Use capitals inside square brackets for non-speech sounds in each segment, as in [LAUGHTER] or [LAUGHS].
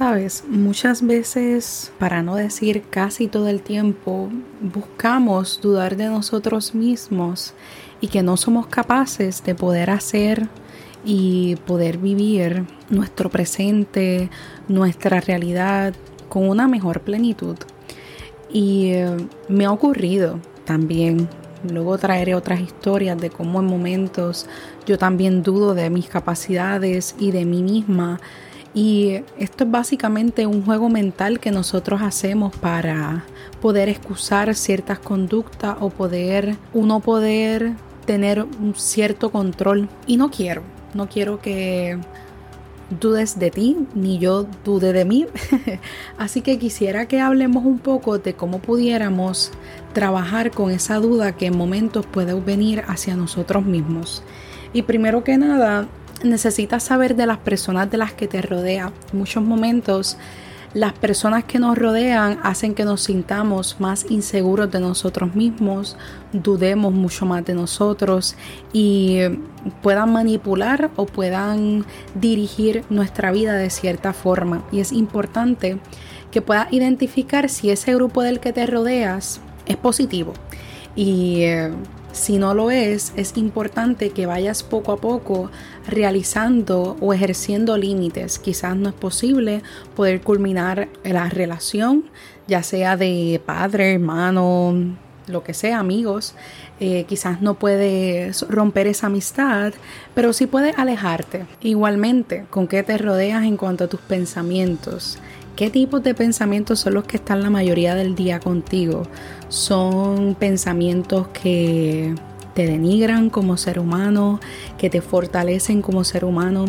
Sabes, muchas veces, para no decir casi todo el tiempo, buscamos dudar de nosotros mismos y que no somos capaces de poder hacer y poder vivir nuestro presente, nuestra realidad con una mejor plenitud. Y eh, me ha ocurrido también, luego traeré otras historias de cómo en momentos yo también dudo de mis capacidades y de mí misma y esto es básicamente un juego mental que nosotros hacemos para poder excusar ciertas conductas o poder uno poder tener un cierto control. Y no quiero, no quiero que dudes de ti, ni yo dude de mí. [LAUGHS] Así que quisiera que hablemos un poco de cómo pudiéramos trabajar con esa duda que en momentos puede venir hacia nosotros mismos. Y primero que nada, necesitas saber de las personas de las que te rodean. En muchos momentos las personas que nos rodean hacen que nos sintamos más inseguros de nosotros mismos, dudemos mucho más de nosotros y puedan manipular o puedan dirigir nuestra vida de cierta forma. Y es importante que puedas identificar si ese grupo del que te rodeas es positivo. Y eh, si no lo es, es importante que vayas poco a poco realizando o ejerciendo límites. Quizás no es posible poder culminar la relación, ya sea de padre, hermano, lo que sea, amigos. Eh, quizás no puedes romper esa amistad, pero sí puedes alejarte. Igualmente, con qué te rodeas en cuanto a tus pensamientos. ¿Qué tipos de pensamientos son los que están la mayoría del día contigo? Son pensamientos que te denigran como ser humano, que te fortalecen como ser humano.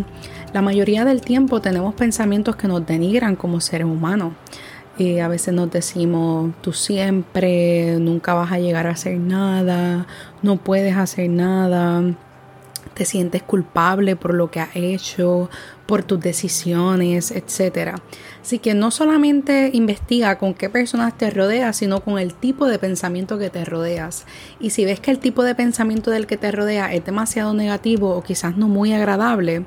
La mayoría del tiempo tenemos pensamientos que nos denigran como seres humanos. Eh, a veces nos decimos, tú siempre, nunca vas a llegar a hacer nada, no puedes hacer nada te sientes culpable por lo que has hecho, por tus decisiones, etc. Así que no solamente investiga con qué personas te rodeas, sino con el tipo de pensamiento que te rodeas. Y si ves que el tipo de pensamiento del que te rodea es demasiado negativo o quizás no muy agradable,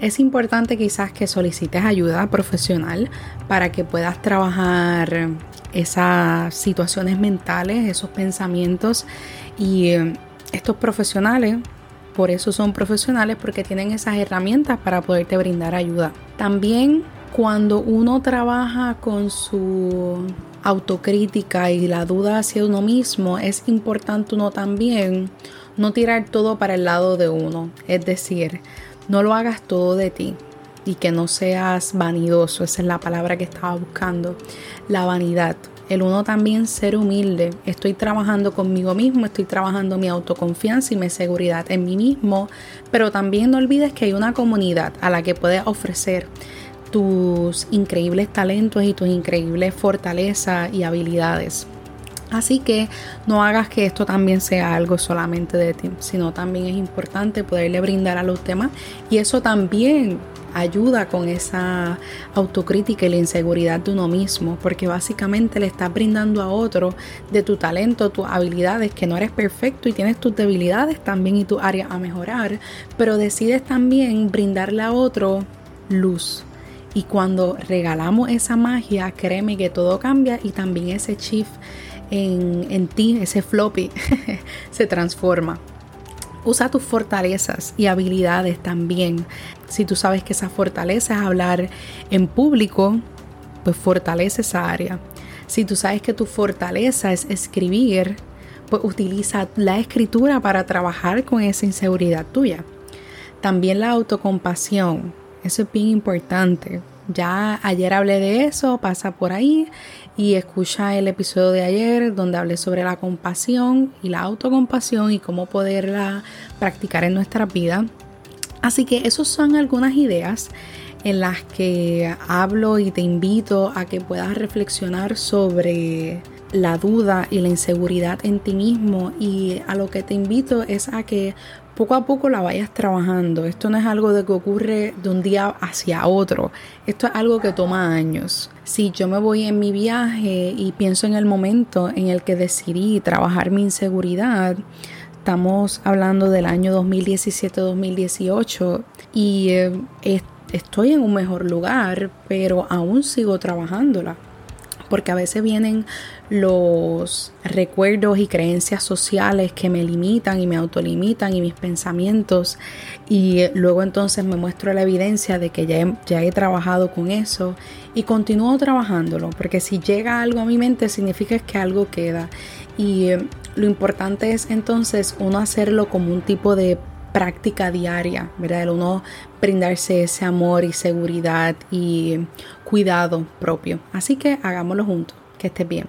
es importante quizás que solicites ayuda profesional para que puedas trabajar esas situaciones mentales, esos pensamientos y eh, estos profesionales por eso son profesionales porque tienen esas herramientas para poderte brindar ayuda. También cuando uno trabaja con su autocrítica y la duda hacia uno mismo, es importante uno también no tirar todo para el lado de uno. Es decir, no lo hagas todo de ti y que no seas vanidoso. Esa es la palabra que estaba buscando. La vanidad el uno también ser humilde. Estoy trabajando conmigo mismo, estoy trabajando mi autoconfianza y mi seguridad en mí mismo, pero también no olvides que hay una comunidad a la que puedes ofrecer tus increíbles talentos y tus increíbles fortalezas y habilidades. Así que no hagas que esto también sea algo solamente de ti, sino también es importante poderle brindar a los demás y eso también ayuda con esa autocrítica y la inseguridad de uno mismo, porque básicamente le estás brindando a otro de tu talento, tus habilidades, que no eres perfecto y tienes tus debilidades también y tu área a mejorar, pero decides también brindarle a otro luz. Y cuando regalamos esa magia, créeme que todo cambia y también ese shift en, ti, ese floppy, [LAUGHS] se transforma. Usa tus fortalezas y habilidades también. Si tú sabes que esa fortaleza es hablar en público, pues fortalece esa área. Si tú sabes que tu fortaleza es escribir, pues utiliza la escritura para trabajar con esa inseguridad tuya. También la autocompasión, eso es bien importante. Ya ayer hablé de eso, pasa por ahí y escucha el episodio de ayer donde hablé sobre la compasión y la autocompasión y cómo poderla practicar en nuestra vida. Así que esas son algunas ideas en las que hablo y te invito a que puedas reflexionar sobre la duda y la inseguridad en ti mismo y a lo que te invito es a que poco a poco la vayas trabajando. Esto no es algo de que ocurre de un día hacia otro. Esto es algo que toma años. Si yo me voy en mi viaje y pienso en el momento en el que decidí trabajar mi inseguridad, estamos hablando del año 2017-2018 y eh, estoy en un mejor lugar, pero aún sigo trabajándola porque a veces vienen los recuerdos y creencias sociales que me limitan y me autolimitan y mis pensamientos y luego entonces me muestro la evidencia de que ya he, ya he trabajado con eso y continúo trabajándolo porque si llega algo a mi mente significa que algo queda y eh, lo importante es entonces uno hacerlo como un tipo de práctica diaria, ¿verdad? El uno brindarse ese amor y seguridad y cuidado propio. Así que hagámoslo juntos. Que estés bien.